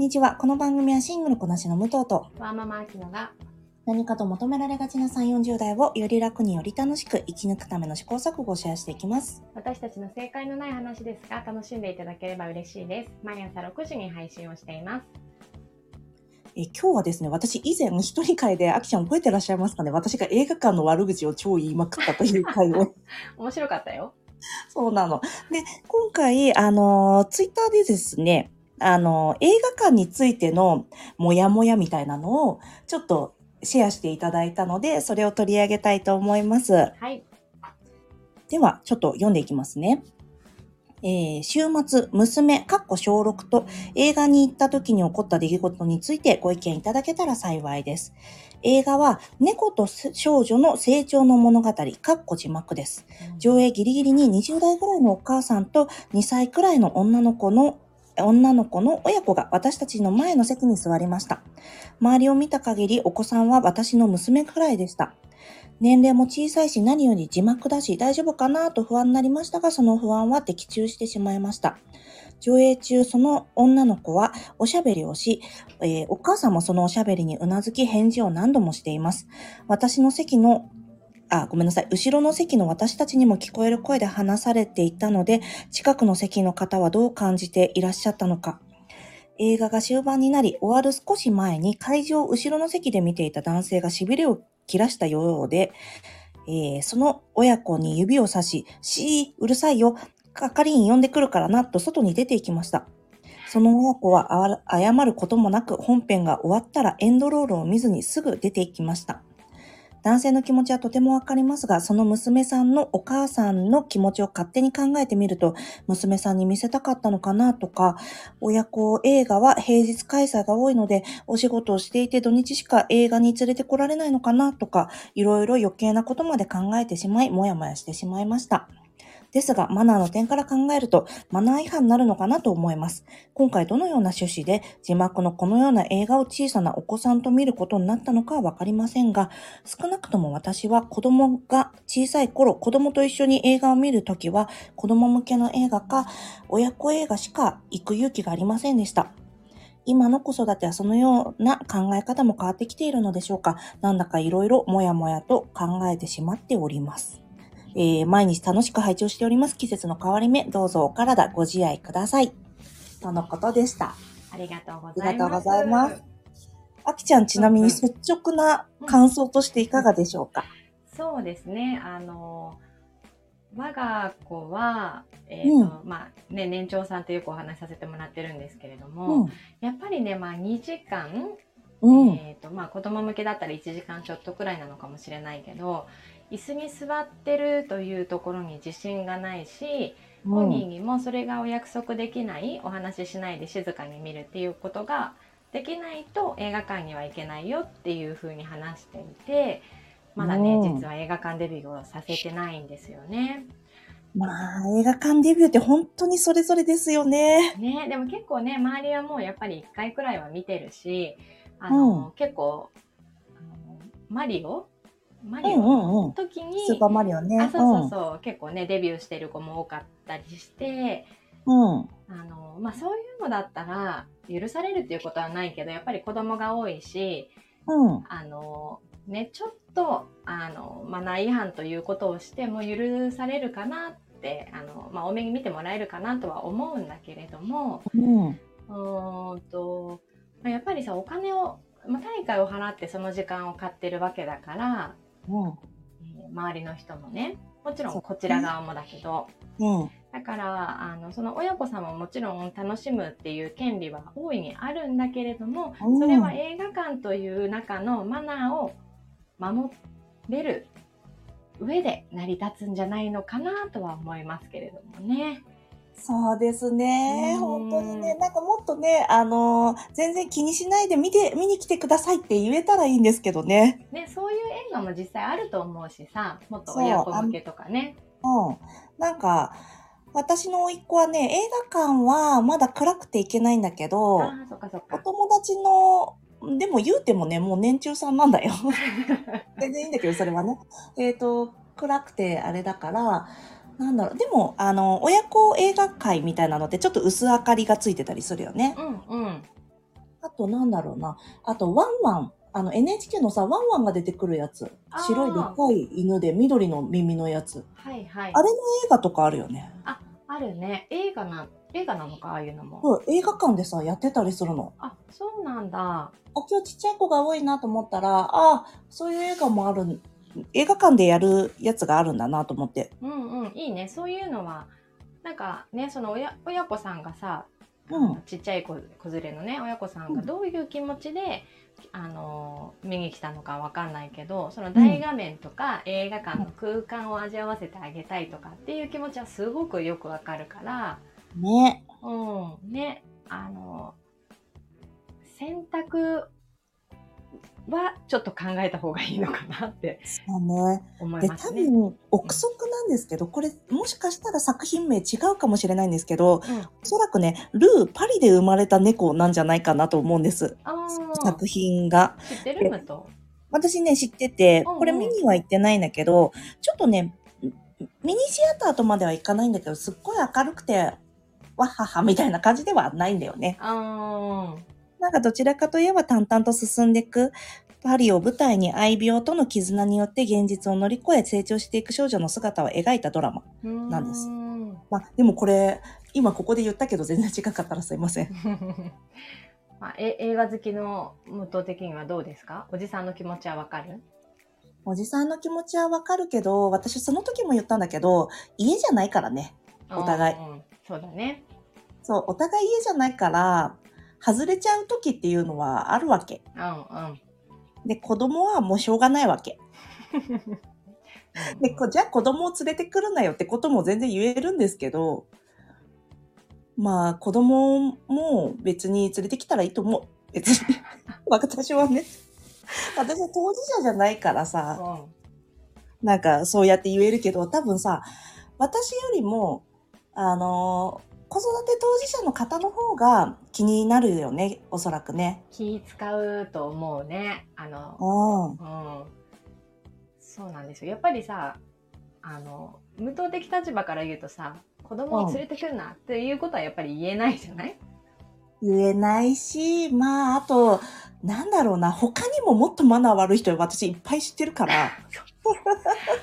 んにちは。この番組はシングルこなしの武藤と、ワーママアキノが何かと求められがちな3、40代をより楽により楽しく生き抜くための試行錯誤をシェアしていきます。私たちの正解のない話ですが楽しんでいただければ嬉しいです。毎朝6時に配信をしています。え今日はですね、私以前一人会で、あきちゃん覚えてらっしゃいますかね私が映画館の悪口を超言いまくったという会を。面白かったよ。そうなの。で、今回、あの、ツイッターでですね、あの、映画館についてのモヤモヤみたいなのを、ちょっとシェアしていただいたので、それを取り上げたいと思います。はい。では、ちょっと読んでいきますね。えー週末、娘、かっこ小6と映画に行った時に起こった出来事についてご意見いただけたら幸いです。映画は、猫と少女の成長の物語、かっこ字幕です。上映ギリギリに20代ぐらいのお母さんと2歳くらいの女の子の女の子の親子が私たちの前の席に座りました。周りを見た限りお子さんは私の娘くらいでした。年齢も小さいし何より字幕だし大丈夫かなと不安になりましたがその不安は的中してしまいました。上映中その女の子はおしゃべりをし、えーお母さんもそのおしゃべりにうなずき返事を何度もしています。私の席のあ、ごめんなさい。後ろの席の私たちにも聞こえる声で話されていたので、近くの席の方はどう感じていらっしゃったのか。映画が終盤になり、終わる少し前に会場を後ろの席で見ていた男性が痺れを切らしたようで、えーその親子に指をさし、しー、うるさいよ、係員呼んでくるからな、と外に出て行きました。その親子は謝ることもなく、本編が終わったらエンドロールを見ずにすぐ出て行きました。男性の気持ちはとてもわかりますが、その娘さんのお母さんの気持ちを勝手に考えてみると、娘さんに見せたかったのかなとか、親子映画は平日開催が多いので、お仕事をしていて土日しか映画に連れてこられないのかなとか、いろいろ余計なことまで考えてしまい、もやもやしてしまいました。ですが、マナーの点から考えると、マナー違反になるのかなと思います。今回どのような趣旨で、字幕のこのような映画を小さなお子さんと見ることになったのかはわかりませんが、少なくとも私は子供が小さい頃、子供と一緒に映画を見るときは、子供向けの映画か、親子映画しか行く勇気がありませんでした。今の子育てはそのような考え方も変わってきているのでしょうか。なんだかいろいろもやもやと考えてしまっております。えー毎日楽しく拝聴しております。季節の変わり目、どうぞお体ご自愛ください。とのことでした。ありがとうごあざいます。りがとうございます。あきちゃん、ちなみに率直な感想としていかがでしょうか、そうですね。あの、我が子は、えっ、と、まあね、年長さんとよくお話しさせてもらってるんですけれども、やっぱりね、まあ2時間、うん。うん。えっ、と、まあ子供向けだったら1時間ちょっとくらいなのかもしれないけど、椅子に座ってるというところに自信がないし、本人にもそれがお約束できない、お話ししないで静かに見るっていうことができないと映画館には行けないよっていうふうに話していて、まだね、うん実は映画館デビューをさせてないんですよね。まあ、映画館デビューって本当にそれぞれですよね。ね、でも結構ね、周りはもうやっぱり1回くらいは見てるし、あの、結構、あのマリオマリオ。の時に、スーパーマリオね。あそうそうそう、結構ねデビューしてる子も多かったりしてうん。うん。あの、まあ、そういうのだったら許されるっていうことはないけどやっぱり子供が多いしうん。あの、ね、ちょっとあのマナー違反ということをしても許されるかなってあの、まあ、多めに見てもらえるかなとは思うんだけれどもうん。うーんとまあやっぱりさお金を、まあ、対価を払ってその時間を買ってるわけだから、うん。えー周りの人もねもちろんこちら側もだけど。うん。だからあのその親子さんももちろん楽しむっていう権利は大いにあるんだけれどもうんそれは映画館という中のマナーを守れる上で成り立つんじゃないのかなとは思いますけれどもね。そうですね。うん本当にね、なんかもっとね、あのー全然気にしないで見て、見に来てくださいって言えたらいいんですけどね。ねそういう映画も実際あると思うしさもっと親子向けとかね。うん。なんか、私の甥っ子はね、映画館はまだ暗くて行けないんだけど、そっかそっおか。友達の、でも言うてもね、もう年中さんなんだよ。全然いいんだけど、それはね。えっ、と、暗くてあれだから、なんだろう。でも、あの、親子映画会みたいなのってちょっと薄明かりがついてたりするよね。うんうん。となんだろうな。あと、ワンワン。あの、NHK のさ、ワンワンが出てくるやつ。白いでっかい犬で緑の耳のやつ。はいはいあれの映画とかあるよね。あるね映画な映画なのかああいうのもそう、映画館でさ、やってたりするの。あそうなんだあ、今日ちっちゃい子が多いなと思ったら、ああ、そういう映画もある、映画館でやるやつがあるんだなと思って。うんうんいいね。そういうのはなんかねその親親子さんがさ、うん。ちっちゃい子子連れのね親子さんがどういう気持ちで、あの見に来たのかわかんないけどその大画面とか映画館の空間を味わわせてあげたいとかっていう気持ちはすごくよくわかるから、ね。うん、ねあの選択はちょっと考えた方がいいのかなって思いますね。分、憶測なんですけど、これ、もしかしたら作品名違うかもしれないんですけど、うん、おそらくね、ルー、パリで生まれた猫なんじゃないかなと思うんです。作品が。知ってる？ムと私ね、知ってて、うんうんこれ見には行ってないんだけど、ちょっとね、ミニシアターとまでは行かないんだけど、すっごい明るくて、わっはっはみたいな感じではないんだよね。あーなんかどちらかといえば淡々と進んでいく、パリを舞台に愛病との絆によって現実を乗り越え成長していく少女の姿を描いたドラマ。なんですまあ、でもこれ、今ここで言ったけど全然違かったらすいません。まあ、え映画好きの武藤的にはどうですか？おじさんの気持ちはわかる？おじさんの気持ちはわかるけど、私その時も言ったんだけど、家じゃないからね。お互いうんうんそうだねそう、お互い家じゃないから、外れちゃう時っていうのはあるわけ。うんうんで、子供はもうしょうがないわけ。で、こじゃあ子供を連れてくるなよってことも全然言えるんですけど、まあ子供も別に連れてきたらいいと思う。別に。私はね。私は当事者じゃないからさ、うんなんかそうやって言えるけど、多分さ、私よりも、あの子育て当事者の方の方が気になるよね、おそらくね。気使うと思うねあのうん。うんそうなんですよやっぱりさあの無党的立場から言うとさ子供を連れてくるなっていうことはやっぱり言えないじゃない、言えないし、まあ、あと、なんだろうな、他にももっとマナー悪い人私いっぱい知ってるから。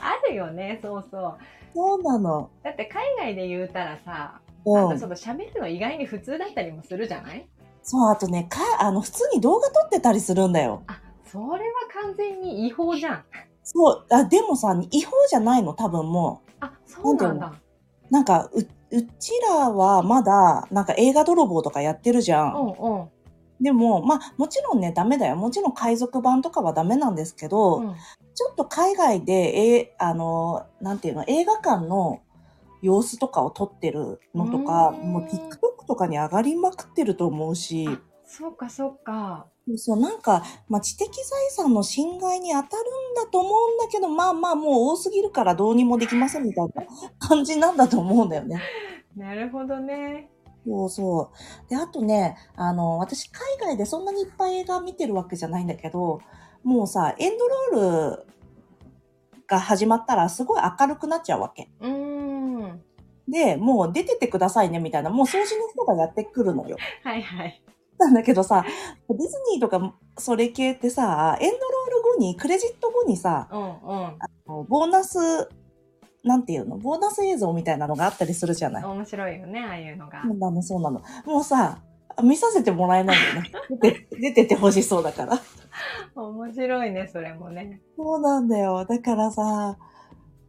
あるよねそうそうそうなの。だって海外で言うたらさうんなんかそ。の喋るの意外に普通だったりもするじゃない？そう、あとね、か、あの、普通に動画撮ってたりするんだよ。あそれは完全に違法じゃんそう、あ、でもさ、違法じゃないの、多分もあそうなんだう。なんか、う、うちらはまだ、なんか映画泥棒とかやってるじゃん。うんうんでも、まあ、もちろんね、ダメだよ。もちろん海賊版とかはダメなんですけど、うんちょっと海外で、えーあの、なんていうの、映画館の様子とかを撮ってるのとか、もう TikTok とかに上がりまくってると思うし、あそうかそうかそう、なんか、まあ、知的財産の侵害に当たるんだと思うんだけど、まあまあ、もう多すぎるからどうにもできませんみたいな感じなんだと思うんだよね。なるほどねそうそう。で、あとね、あの、私、海外でそんなにいっぱい映画見てるわけじゃないんだけど、もうさ、エンドロールが始まったらすごい明るくなっちゃうわけ。うーんで、もう出てってくださいね、みたいな、もう掃除の人がやってくるのよ。はいはいなんだけどさ、ディズニーとかそれ系ってさ、エンドロール後に、クレジット後にさ、うんうんボーナス、なんていうのボーナス映像みたいなのがあったりするじゃない。面白いよねああいうのがそうなの、そうなの。もうさ、見させてもらえないんだよね。出て、出ててほしそうだから。面白いねそれもねそうなんだよ。だからさ、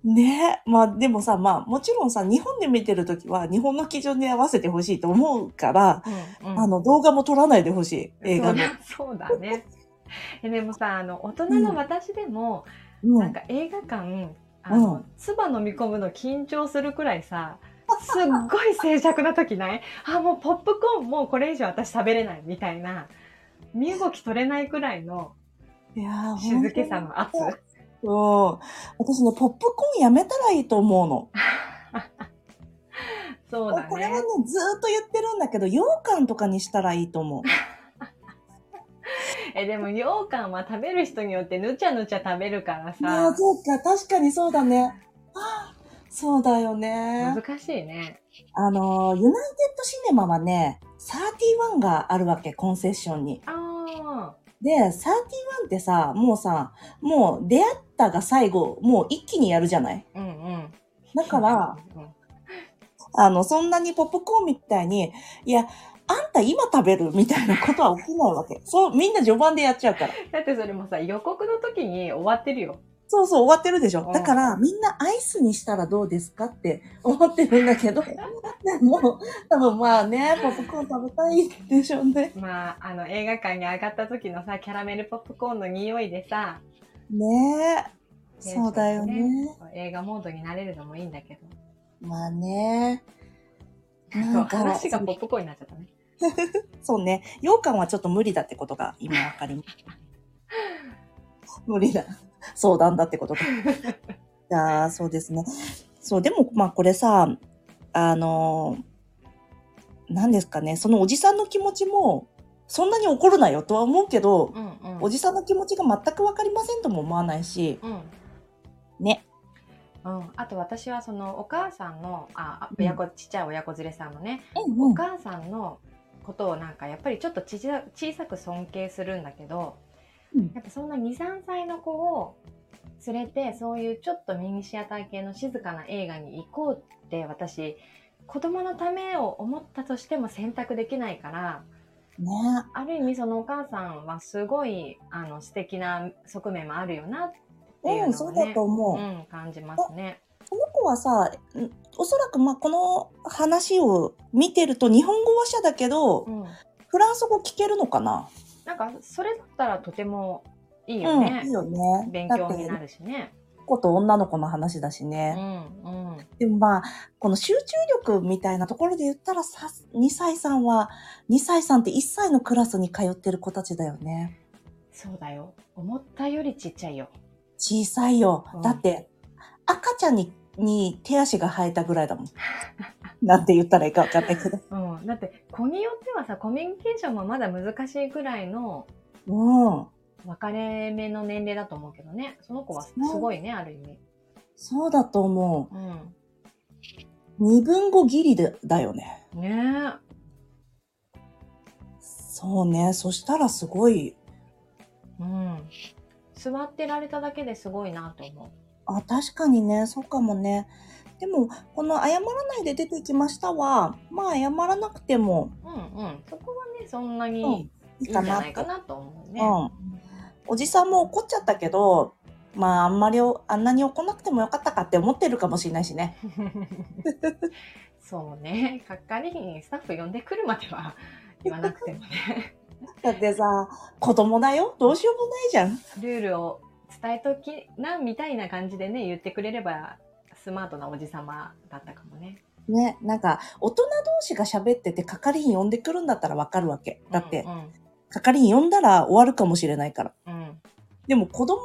ね。まあでもさ、まあもちろんさ、日本で見てるときは日本の基準に合わせてほしいと思うから、うんうん。あの動画も撮らないでほしい。映画の。そうだね。えでもさあの大人の私でも、うん。なんか映画館あの、うん。唾飲み込むの緊張するくらいさ すっごい静寂な時ない？あもうポップコーンもうこれ以上私食べれないみたいな身動き取れないくらいの静けさの圧本当にうん。私ね、ポップコーンやめたらいいと思うの。そうだこれはねね、ずーっと言ってるんだけど、羊羹とかにしたらいいと思う。えでも羊羹は食べる人によってぬちゃぬちゃ食べるからああ、さそうか、確かにそうだね。ああ、そうだよね。難しいね。あの、ユナイテッドシネマはね、31があるわけ、コンセッションに。あで、31ってさ、もうさ、もう出会ったが最後、もう一気にやるじゃない？あ、うんうん。だから、うんあの、そんなにポップコーンみたいに、いや、あんた今食べるみたいなことは起きないわけ。そう、みんな序盤でやっちゃうから。だってそれもさ、予告の時に終わってるよ。そうそう、終わってるでしょう。んだから、みんなアイスにしたらどうですかって思ってるんだけど、でも、多分まあね、ポップコーン食べたいでしょうね。まあ、あの、映画館に上がった時のさ、キャラメルポップコーンの匂いでさ、ねえ。そうだよね。映画モードになれるのもいいんだけど。まあね。なんか、話がポップコーンになっちゃったね。そうね。羊羹はちょっと無理だってことが今わかります。無理だ。相談だってことか。いそうですね。そう、でもまあこれさ、あのー、何ですかね、そのおじさんの気持ちも、そんなに怒るなよとは思うけど、うんうん。おじさんの気持ちが全くわかりませんとも思わないし、うん。ね。うん、あと私はそのお母さんのああうん親子、ちっちゃい親子連れさんのね、うんお母さんのことをなんかやっぱりちょっと小さく尊敬するんだけど、うんやっぱそんな23歳の子を連れてそういうちょっとミニシアター系の静かな映画に行こうって私子供のためを思ったとしても選択できないからね。ある意味そのお母さんはすごいあの素敵な側面もあるよなっていううん、のをねそうだと、思う。うん、感じますね。この子はさ、んおそらくまあこの話を見てると日本語話者だけど、うんフランス語聞けるのかな？なんかそれだったらとてもいいよね。うん、いいよね。勉強になるしね。子と女の子の話だしうね。んうん。でもまあ、この集中力みたいなところで言ったらさ、2歳さんは、2歳さんって1歳のクラスに通ってる子たちだよね。そうだよ。思ったよりちっちゃいよ。小さいようん。だって、赤ちゃんに、に手足が生えたぐらいだもん。なんて言ったらいいか分かんないけど。うん。だって子によってはさ、コミュニケーションもまだ難しいぐらいのうん。分かれ目の年齢だと思うけどね。その子はすごいね、ある意味。そうだと思うん。う。二分語ギリでだよね。ねそうね。そしたらすごい、え。うん。座ってられただけですごいなと思う。あ、確かにね、そうかもね。でも、この謝らないで出てきましたは、まあ謝らなくてもうんうん。そこはね、そんなうんにいいかないか。なと思うね。うん。おじさんも怒っちゃったけど、まああんまりおあんなに怒んなくてもよかったかって思ってるかもしれないしね。そうね、係員スタッフ呼んでくるまでは 言わなくてもね、だってさ、子供だよどうしようもないじゃん。ルールを伝えときなみたいな感じでね、言ってくれればスマートなおじさまだったかもね。ね、なんか、大人同士が喋ってて係員呼んでくるんだったらわかるわけ。だって、うん係員呼んだら終わるかもしれないから。うん、うんでも子供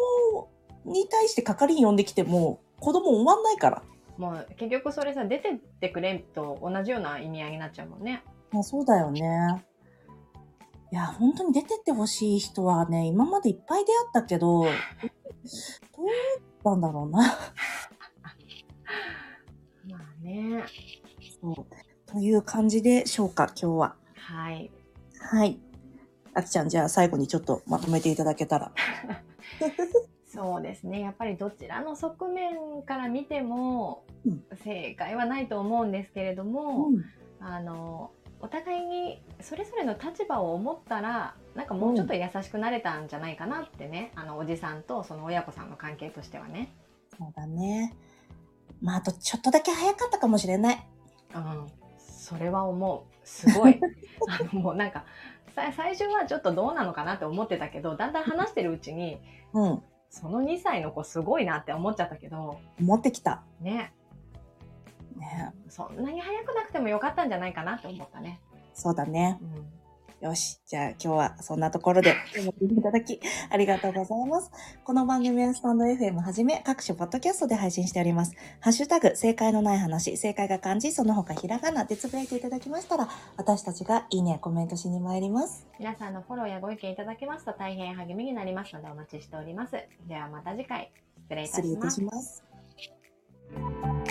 に対して係員呼んできても、子供終わんないから。もう結局それさ、出てってくれと同じような意味合いになっちゃうもんね。まあ、そうだよね。いや、本当に出てってほしい人はね、今までいっぱい出会ったけど、どうなんだろうな。まあね。そうという感じでしょうか、今日は。はい。はい。あきちゃん、じゃあ最後にちょっとまとめていただけたら。そうですね。やっぱりどちらの側面から見てもうん正解はないと思うんですけれども、うんあのお互いにそれぞれの立場を思ったらなんかもうちょっと優しくなれたんじゃないかなってね、あのおじさんとその親子さんの関係としてはね。そうだね。まあ、あとちょっとだけ早かったかもしれない。うん、それは思う。すごい。あのもうなんかさ最初はちょっとどうなのかなって思ってたけどだんだん話してるうちにうん。その2歳の子すごいなって思っちゃったけど持ってきた。ねね。そんなに早くなくてもよかったんじゃないかなって思ったね。そうだね。うんよし。じゃあ今日はそんなところで今日も聞いていただきありがとうございます。この番組はスタンド FM はじめ各種ポッドキャストで配信しております。ハッシュタグ、正解のない話、正解が漢字、その他ひらがなでつぶやいていただきましたら、私たちがいいねやコメントしに参ります。皆さんのフォローやご意見いただけますと大変励みになりますのでお待ちしております。ではまた次回失礼いた失礼いたしますし。ます。